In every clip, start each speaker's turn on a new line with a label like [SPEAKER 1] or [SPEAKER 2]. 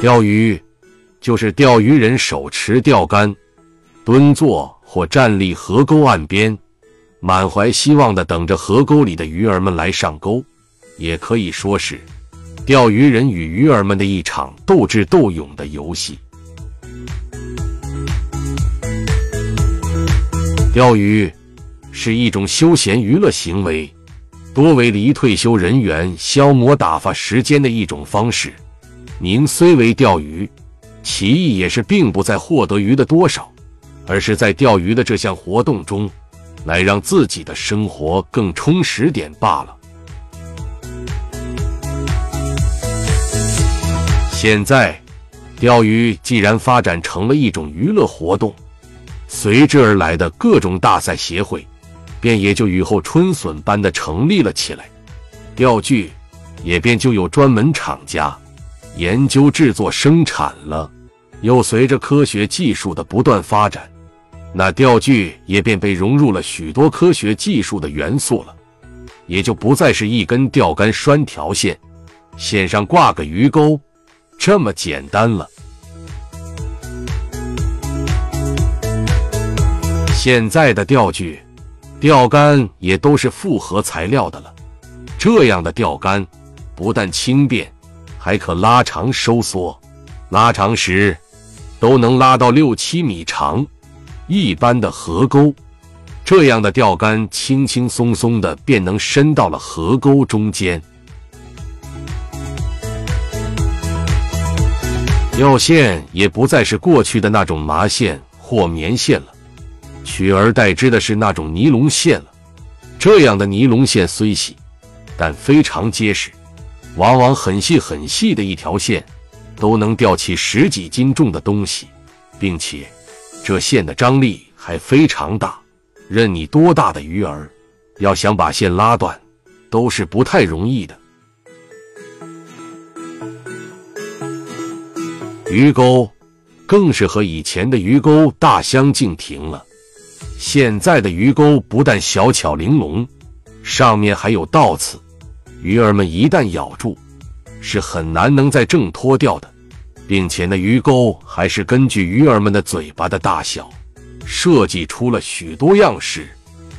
[SPEAKER 1] 钓鱼就是钓鱼人手持钓竿，蹲坐或站立河沟岸边，满怀希望的等着河沟里的鱼儿们来上钩，也可以说是钓鱼人与鱼儿们的一场斗智斗勇的游戏。钓鱼是一种休闲娱乐行为，多为离退休人员消磨打发时间的一种方式。您虽为钓鱼，其意也是并不在获得鱼的多少，而是在钓鱼的这项活动中，来让自己的生活更充实点罢了。现在，钓鱼既然发展成了一种娱乐活动，随之而来的各种大赛协会，便也就雨后春笋般的成立了起来，钓具也便就有专门厂家。研究、制作、生产了，又随着科学技术的不断发展，那钓具也便被融入了许多科学技术的元素了，也就不再是一根钓竿拴条线，线上挂个鱼钩这么简单了。现在的钓具、钓竿也都是复合材料的了，这样的钓竿不但轻便。还可拉长收缩，拉长时都能拉到六七米长。一般的河沟，这样的钓竿轻轻松松的便能伸到了河沟中间。钓线也不再是过去的那种麻线或棉线了，取而代之的是那种尼龙线了。这样的尼龙线虽细，但非常结实。往往很细很细的一条线，都能吊起十几斤重的东西，并且这线的张力还非常大，任你多大的鱼儿，要想把线拉断，都是不太容易的。鱼钩更是和以前的鱼钩大相径庭了。现在的鱼钩不但小巧玲珑，上面还有倒刺。鱼儿们一旦咬住，是很难能再挣脱掉的，并且那鱼钩还是根据鱼儿们的嘴巴的大小设计出了许多样式。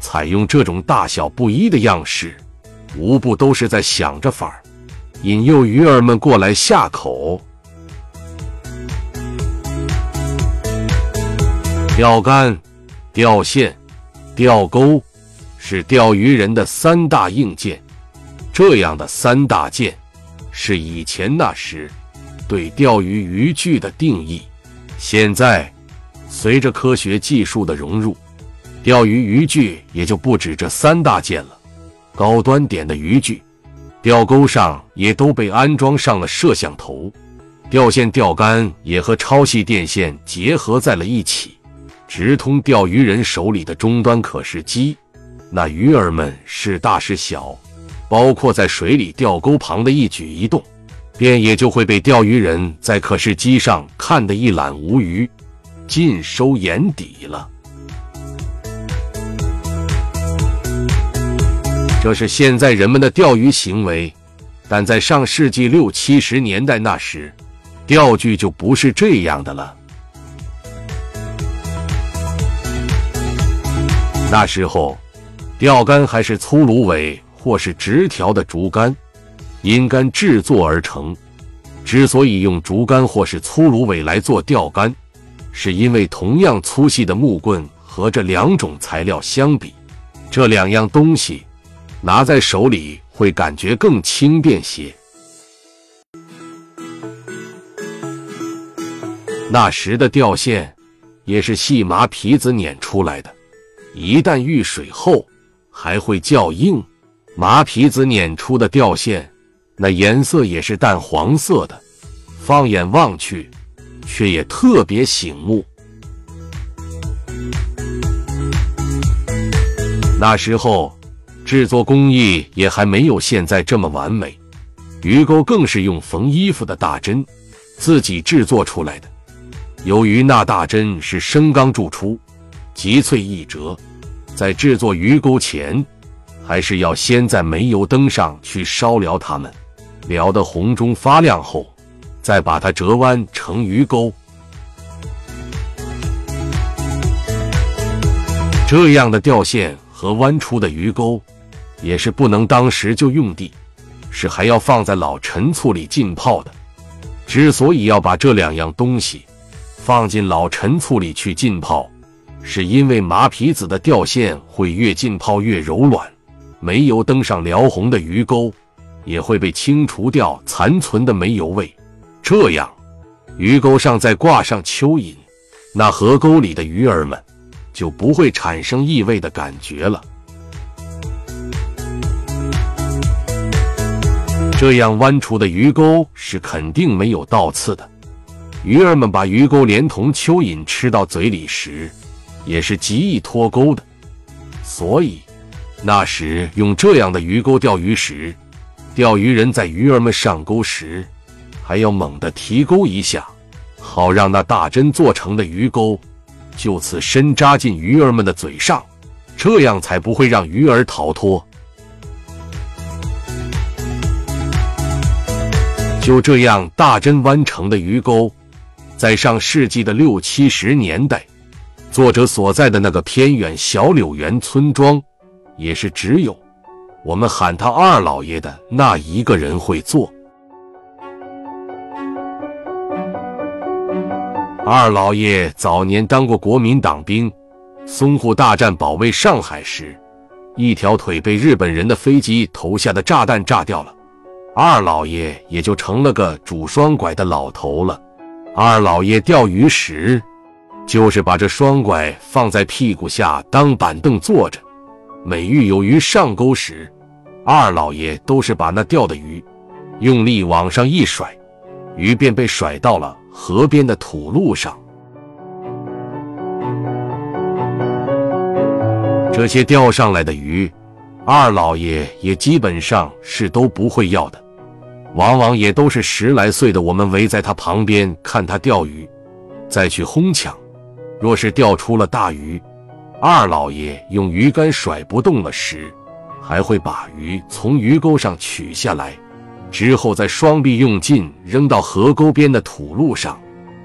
[SPEAKER 1] 采用这种大小不一的样式，无不都是在想着法儿引诱鱼儿们过来下口。钓竿、钓线、钓钩是钓鱼人的三大硬件。这样的三大件，是以前那时对钓鱼渔具的定义。现在，随着科学技术的融入，钓鱼渔具也就不止这三大件了。高端点的渔具，钓钩上也都被安装上了摄像头，钓线、钓竿也和超细电线结合在了一起，直通钓鱼人手里的终端可视机。那鱼儿们是大是小。包括在水里钓钩旁的一举一动，便也就会被钓鱼人在可视机上看得一览无余，尽收眼底了。这是现在人们的钓鱼行为，但在上世纪六七十年代那时，钓具就不是这样的了。那时候，钓竿还是粗芦苇。或是直条的竹竿，因竿制作而成。之所以用竹竿或是粗芦苇来做钓竿，是因为同样粗细的木棍和这两种材料相比，这两样东西拿在手里会感觉更轻便些。那时的钓线也是细麻皮子捻出来的，一旦遇水后还会较硬。麻皮子捻出的钓线，那颜色也是淡黄色的，放眼望去，却也特别醒目。那时候制作工艺也还没有现在这么完美，鱼钩更是用缝衣服的大针自己制作出来的。由于那大针是生钢铸出，极脆易折，在制作鱼钩前。还是要先在煤油灯上去烧燎它们，燎得红中发亮后，再把它折弯成鱼钩。这样的钓线和弯出的鱼钩，也是不能当时就用地，是还要放在老陈醋里浸泡的。之所以要把这两样东西放进老陈醋里去浸泡，是因为麻皮子的钓线会越浸泡越柔软，煤油登上燎红的鱼钩也会被清除掉残存的煤油味。这样，鱼钩上再挂上蚯蚓，那河沟里的鱼儿们。就不会产生异味的感觉了。这样弯出的鱼钩是肯定没有倒刺的。鱼儿们把鱼钩连同蚯蚓吃到嘴里时，也是极易脱钩的。所以，那时用这样的鱼钩钓鱼时，钓鱼人在鱼儿们上钩时，还要猛地提钩一下，好让那大针做成的鱼钩。就此深扎进鱼儿们的嘴上，这样才不会让鱼儿逃脱。就这样，大针弯成的鱼钩，在上世纪的六七十年代，作者所在的那个偏远小柳园村庄，也是只有我们喊他二老爷的那一个人会做。二老爷早年当过国民党兵，淞沪大战保卫上海时，一条腿被日本人的飞机投下的炸弹炸掉了，二老爷也就成了个拄双拐的老头了。二老爷钓鱼时，就是把这双拐放在屁股下当板凳坐着，每遇有鱼上钩时，二老爷都是把那钓的鱼用力往上一甩，鱼便被甩到了。河边的土路上，这些钓上来的鱼，二老爷也基本上是都不会要的，往往也都是十来岁的我们围在他旁边看他钓鱼，再去哄抢。若是钓出了大鱼，二老爷用鱼竿甩不动了时，还会把鱼从鱼钩上取下来。之后，再双臂用劲扔到河沟边的土路上，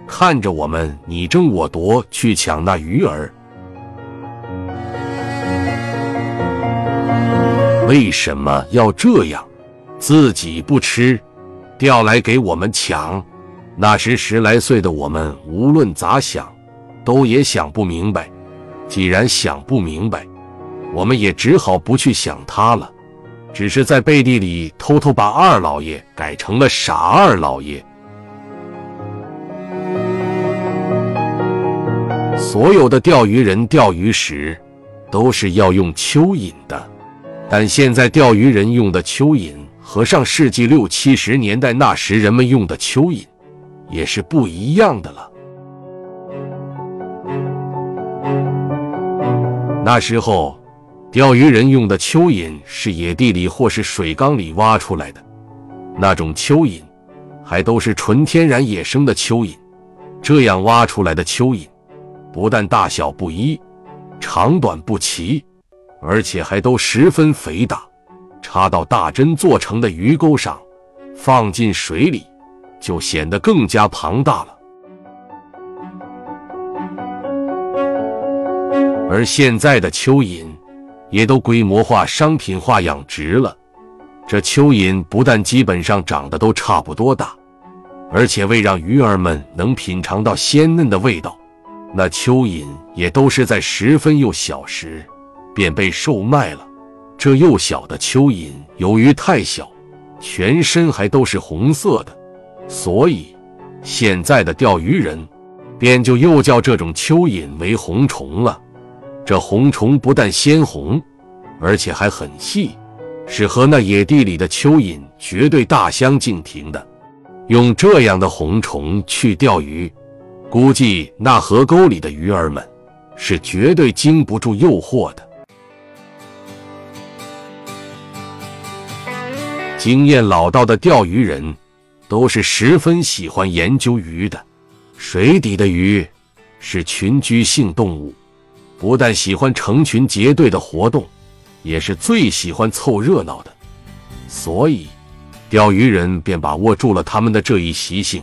[SPEAKER 1] 看着我们你争我夺去抢那鱼儿。为什么要这样？自己不吃，钓来给我们抢？那时十来岁的我们，无论咋想，都也想不明白。既然想不明白，我们也只好不去想他了。只是在背地里偷偷把二老爷改成了傻二老爷。所有的钓鱼人钓鱼时都是要用蚯蚓的，但现在钓鱼人用的蚯蚓和上世纪六七十年代那时人们用的蚯蚓也是不一样的了。那时候。钓鱼人用的蚯蚓是野地里或是水缸里挖出来的，那种蚯蚓还都是纯天然野生的蚯蚓。这样挖出来的蚯蚓，不但大小不一、长短不齐，而且还都十分肥大。插到大针做成的鱼钩上，放进水里，就显得更加庞大了。而现在的蚯蚓。也都规模化、商品化养殖了。这蚯蚓不但基本上长得都差不多大，而且为让鱼儿们能品尝到鲜嫩的味道，那蚯蚓也都是在十分幼小时便被售卖了。这幼小的蚯蚓由于太小，全身还都是红色的，所以现在的钓鱼人便就又叫这种蚯蚓为红虫了。这红虫不但鲜红，而且还很细，是和那野地里的蚯蚓绝对大相径庭的。用这样的红虫去钓鱼，估计那河沟里的鱼儿们是绝对经不住诱惑的。经验老道的钓鱼人都是十分喜欢研究鱼的。水底的鱼是群居性动物。不但喜欢成群结队的活动，也是最喜欢凑热闹的，所以钓鱼人便把握住了他们的这一习性。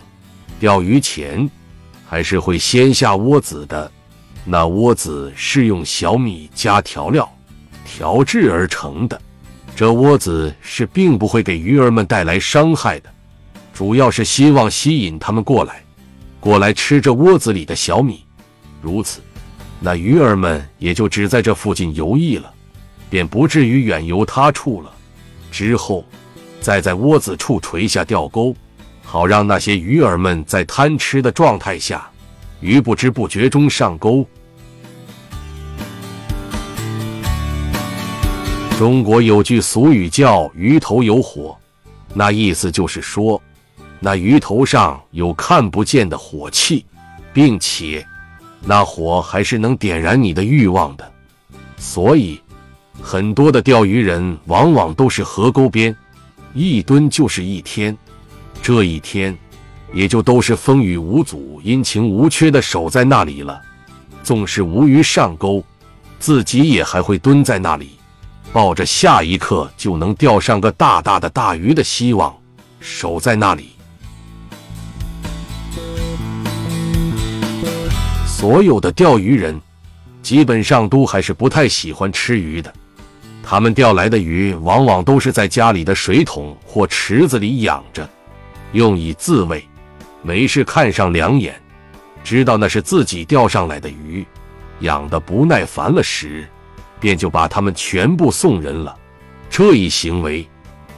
[SPEAKER 1] 钓鱼前还是会先下窝子的。那窝子是用小米加调料调制而成的，这窝子是并不会给鱼儿们带来伤害的，主要是希望吸引它们过来，过来吃这窝子里的小米。如此，那鱼儿们也就只在这附近游弋了，便不至于远游他处了。之后，再在窝子处垂下钓钩，好让那些鱼儿们在贪吃的状态下。于不知不觉中上钩。中国有句俗语叫“鱼头有火”，那意思就是说，那鱼头上有看不见的火气，并且那火还是能点燃你的欲望的。所以，很多的钓鱼人往往都是河沟边，一蹲就是一天。这一天。也就都是风雨无阻、阴晴无缺的守在那里了。纵使无鱼上钩，自己也还会蹲在那里，抱着下一刻就能钓上个大大的大鱼的希望，守在那里。所有的钓鱼人，基本上都还是不太喜欢吃鱼的。他们钓来的鱼，往往都是在家里的水桶或池子里养着，用以自慰。没事看上两眼，知道那是自己钓上来的鱼，养的不耐烦了时，便就把它们全部送人了。这一行为，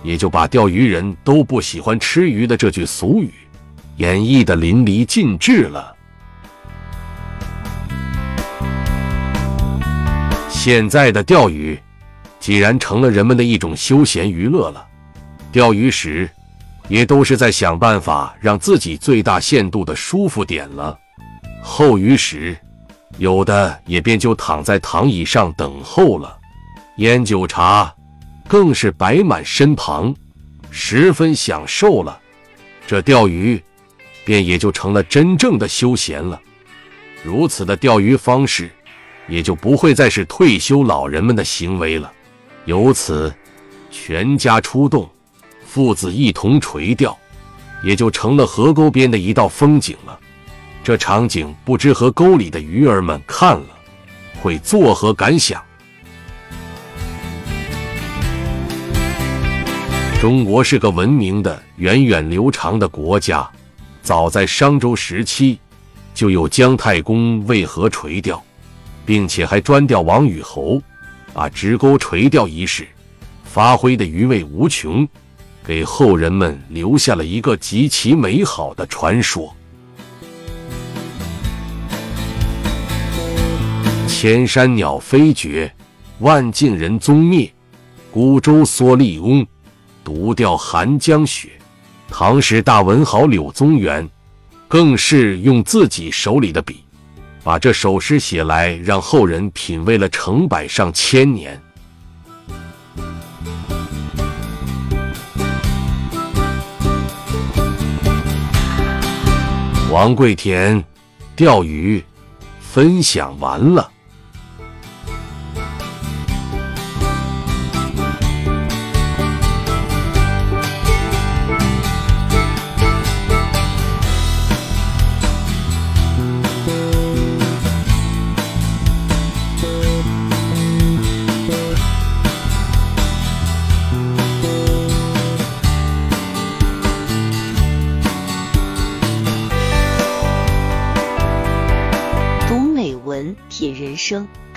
[SPEAKER 1] 也就把钓鱼人都不喜欢吃鱼的这句俗语演绎的淋漓尽致了。现在的钓鱼，既然成了人们的一种休闲娱乐了，钓鱼时。也都是在想办法让自己最大限度的舒服点了。候鱼时，有的也便就躺在躺椅上等候了。烟酒茶更是摆满身旁，十分享受了。这钓鱼便也就成了真正的休闲了。如此的钓鱼方式，也就不会再是退休老人们的行为了。由此，全家出动。父子一同垂钓，也就成了河沟边的一道风景了。这场景，不知河沟里的鱼儿们看了会作何感想？中国是个文明的、源远流长的国家，早在商周时期就有姜太公为河垂钓，并且还专钓王与侯，把直钩垂钓一事发挥的余味无穷。给后人们留下了一个极其美好的传说。千山鸟飞绝，万径人踪灭。孤舟蓑笠翁，独钓寒江雪。唐时大文豪柳宗元，更是用自己手里的笔，把这首诗写来，让后人品味了成百上千年。王贵田钓鱼分享完了。